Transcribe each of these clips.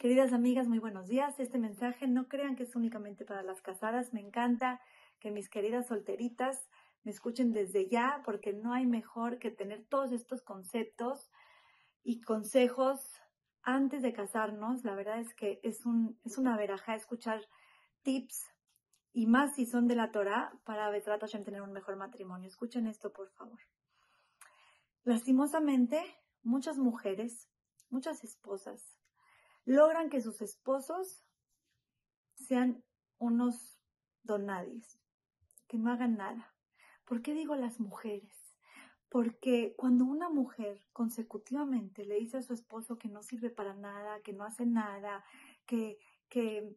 Queridas amigas, muy buenos días. Este mensaje no crean que es únicamente para las casadas. Me encanta que mis queridas solteritas me escuchen desde ya porque no hay mejor que tener todos estos conceptos y consejos antes de casarnos. La verdad es que es, un, es una veraja escuchar tips y más si son de la Torah para Betrat Hashem tener un mejor matrimonio. Escuchen esto, por favor. Lastimosamente, muchas mujeres, muchas esposas, logran que sus esposos sean unos donadis, que no hagan nada. ¿Por qué digo las mujeres? Porque cuando una mujer consecutivamente le dice a su esposo que no sirve para nada, que no hace nada, que, que,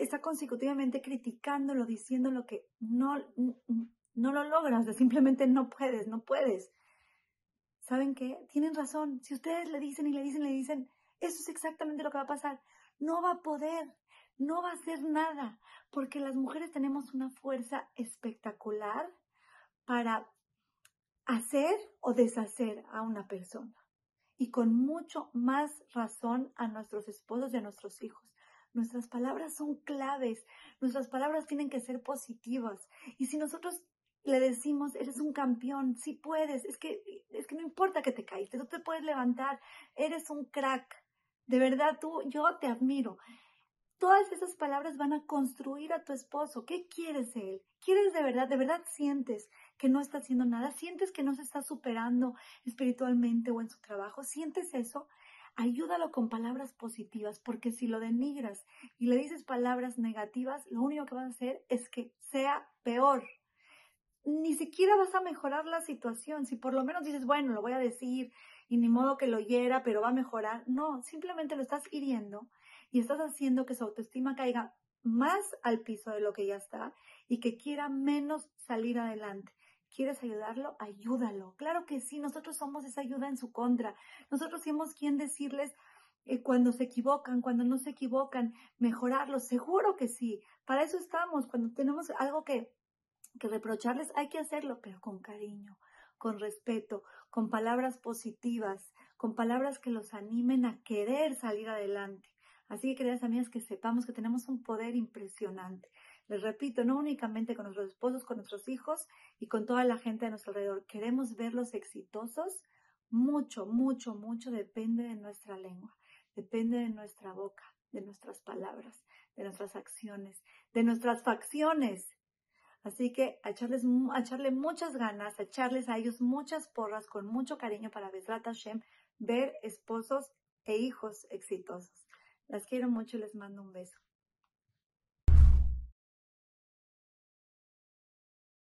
está consecutivamente criticándolo, diciéndolo que no, no lo logras, simplemente no puedes, no puedes. ¿Saben qué? Tienen razón. Si ustedes le dicen y le dicen, le dicen, eso es exactamente lo que va a pasar. No va a poder, no va a hacer nada, porque las mujeres tenemos una fuerza espectacular para hacer o deshacer a una persona. Y con mucho más razón a nuestros esposos y a nuestros hijos. Nuestras palabras son claves, nuestras palabras tienen que ser positivas. Y si nosotros le decimos, eres un campeón, sí puedes, es que, es que no importa que te caíste, tú te puedes levantar, eres un crack, de verdad, tú, yo te admiro. Todas esas palabras van a construir a tu esposo. ¿Qué quieres de él? ¿Quieres de verdad, de verdad sientes que no está haciendo nada? ¿Sientes que no se está superando espiritualmente o en su trabajo? ¿Sientes eso? Ayúdalo con palabras positivas, porque si lo denigras y le dices palabras negativas, lo único que vas a hacer es que sea peor. Ni siquiera vas a mejorar la situación. Si por lo menos dices, bueno, lo voy a decir, y ni modo que lo hiera, pero va a mejorar. No, simplemente lo estás hiriendo y estás haciendo que su autoestima caiga más al piso de lo que ya está y que quiera menos salir adelante. ¿Quieres ayudarlo? Ayúdalo. Claro que sí, nosotros somos esa ayuda en su contra. Nosotros somos quien decirles eh, cuando se equivocan, cuando no se equivocan, mejorarlo. Seguro que sí. Para eso estamos. Cuando tenemos algo que, que reprocharles, hay que hacerlo, pero con cariño, con respeto, con palabras positivas, con palabras que los animen a querer salir adelante. Así que, queridas amigas, que sepamos que tenemos un poder impresionante. Les repito, no únicamente con nuestros esposos, con nuestros hijos y con toda la gente a nuestro alrededor. Queremos verlos exitosos. Mucho, mucho, mucho depende de nuestra lengua, depende de nuestra boca, de nuestras palabras, de nuestras acciones, de nuestras facciones. Así que a, echarles, a echarle muchas ganas, a echarles a ellos muchas porras con mucho cariño para Besrat Hashem, ver esposos e hijos exitosos. Las quiero mucho y les mando un beso.